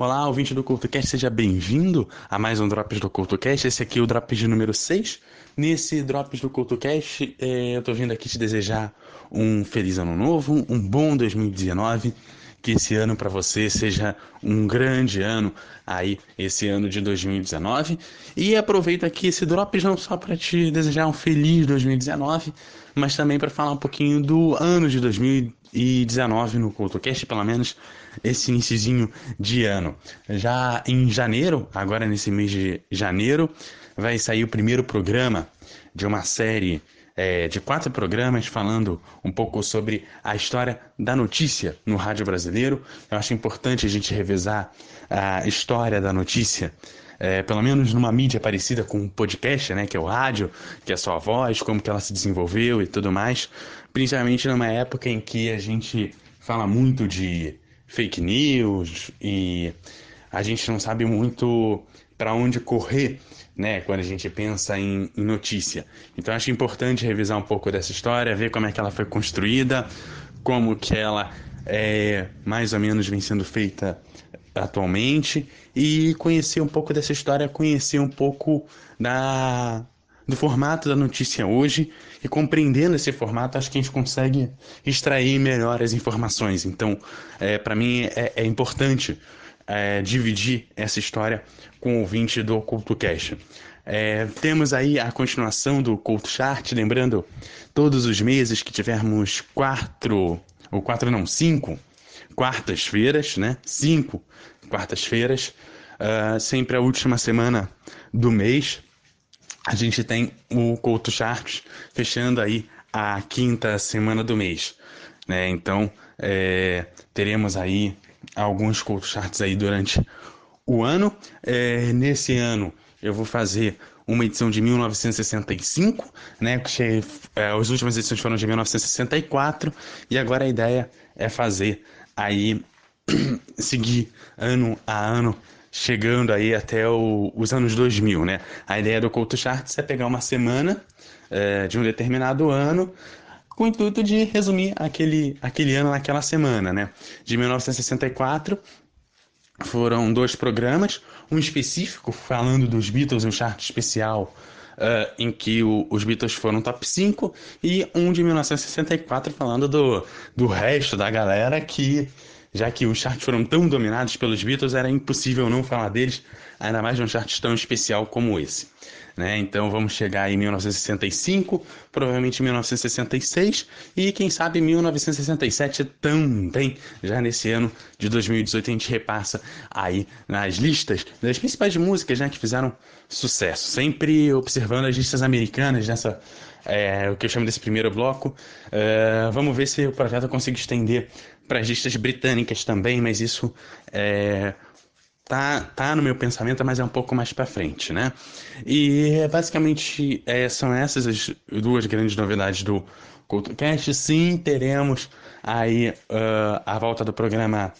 Olá, ouvinte do CultoCast, seja bem-vindo a mais um Drops do CultoCast. Esse aqui é o Drops de número 6. Nesse Drops do CultoCast, é, eu tô vindo aqui te desejar um feliz ano novo, um bom 2019. Que esse ano para você seja um grande ano aí, esse ano de 2019. E aproveito aqui esse Drops não só para te desejar um feliz 2019, mas também para falar um pouquinho do ano de 2019 no CultoCast, pelo menos esse iníciozinho de ano. Já em janeiro, agora nesse mês de janeiro, vai sair o primeiro programa de uma série é, de quatro programas falando um pouco sobre a história da notícia no rádio brasileiro. Eu acho importante a gente revisar a história da notícia. É, pelo menos numa mídia parecida com o podcast, né, que é o rádio, que é a sua voz, como que ela se desenvolveu e tudo mais, principalmente numa época em que a gente fala muito de fake news e a gente não sabe muito para onde correr, né, quando a gente pensa em, em, notícia. Então acho importante revisar um pouco dessa história, ver como é que ela foi construída, como que ela é, mais ou menos vem sendo feita atualmente e conhecer um pouco dessa história, conhecer um pouco da do formato da notícia hoje e compreendendo esse formato, acho que a gente consegue extrair melhor as informações. Então, é, para mim é, é importante é, dividir essa história com o ouvinte do CultoCast. É, temos aí a continuação do Culto Chart, lembrando todos os meses que tivermos quatro, ou quatro não, cinco quartas-feiras, né? Cinco quartas-feiras, uh, sempre a última semana do mês a gente tem o Couto Charts fechando aí a quinta semana do mês. Né? Então, é, teremos aí alguns Couto Charts aí durante o ano. É, nesse ano, eu vou fazer uma edição de 1965, né? É, as últimas edições foram de 1964 e agora a ideia é fazer aí seguir ano a ano chegando aí até o, os anos 2000, né? A ideia do Couto Charts é pegar uma semana é, de um determinado ano com o intuito de resumir aquele, aquele ano naquela semana, né? De 1964 foram dois programas, um específico falando dos Beatles, um chart especial Uh, em que o, os Beatles foram top 5, e um de 1964 falando do, do resto da galera que já que os charts foram tão dominados pelos Beatles, era impossível não falar deles, ainda mais num chart tão especial como esse. Né? Então vamos chegar em 1965, provavelmente 1966 e quem sabe 1967 também. Já nesse ano de 2018 a gente repassa aí nas listas das principais músicas né, que fizeram sucesso, sempre observando as listas americanas nessa é, o que eu chamo desse primeiro bloco. É, vamos ver se o projeto consegue estender para as listas britânicas também, mas isso é, tá, tá no meu pensamento, mas é um pouco mais para frente, né? E basicamente é, são essas as duas grandes novidades do CultoCast. Sim, teremos aí uh, a volta do programa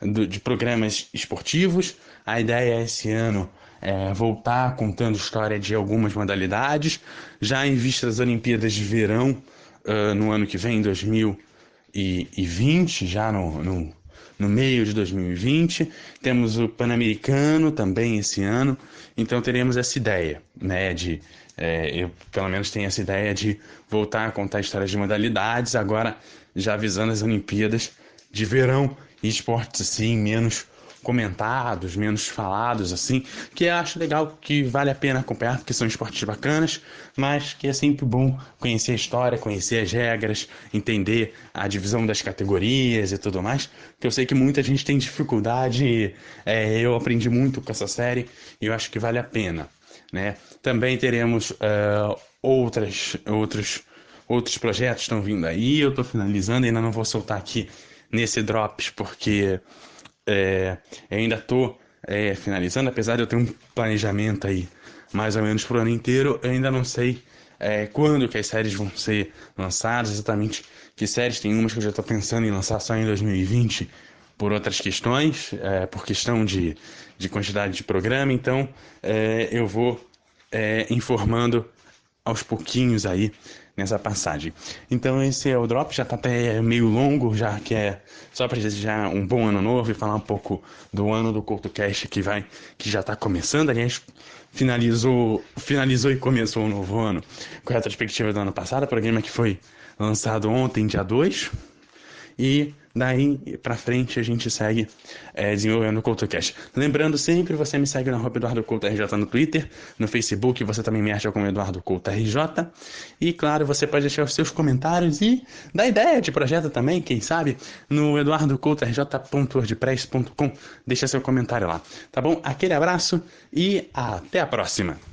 do, de programas esportivos. A ideia é esse ano é, voltar contando história de algumas modalidades, já em vista das Olimpíadas de Verão uh, no ano que vem, 2020 2020, já no, no, no meio de 2020. Temos o Pan-Americano também esse ano. Então teremos essa ideia, né? De, é, eu pelo menos tenho essa ideia de voltar a contar histórias de modalidades, agora já visando as Olimpíadas de verão e esportes assim menos comentados, menos falados, assim, que eu acho legal, que vale a pena acompanhar, porque são esportes bacanas, mas que é sempre bom conhecer a história, conhecer as regras, entender a divisão das categorias e tudo mais, que eu sei que muita gente tem dificuldade, é, eu aprendi muito com essa série e eu acho que vale a pena, né? Também teremos uh, outras, outros, outros projetos estão vindo aí, eu estou finalizando, ainda não vou soltar aqui nesse Drops, porque é, ainda estou é, finalizando, apesar de eu ter um planejamento aí mais ou menos pro ano inteiro, eu ainda não sei é, quando que as séries vão ser lançadas, exatamente que séries. Tem umas que eu já estou pensando em lançar só em 2020 por outras questões, é, por questão de, de quantidade de programa, então é, eu vou é, informando aos pouquinhos aí nessa passagem. Então esse é o drop, já está até meio longo, já que é só para desejar um bom ano novo e falar um pouco do ano do CultoCast que vai, que já está começando, aliás, finalizou, finalizou e começou o um novo ano com a retrospectiva do ano passado, programa que foi lançado ontem, dia 2, e daí para frente a gente segue é, desenvolvendo o CoutoCast. Lembrando sempre, você me segue no arroba Eduardo Couto RJ no Twitter, no Facebook você também me acha como Eduardo Couto RJ. E claro, você pode deixar os seus comentários e dar ideia de projeto também, quem sabe, no eduardocoutorj.wordpress.com. Deixa seu comentário lá, tá bom? Aquele abraço e até a próxima!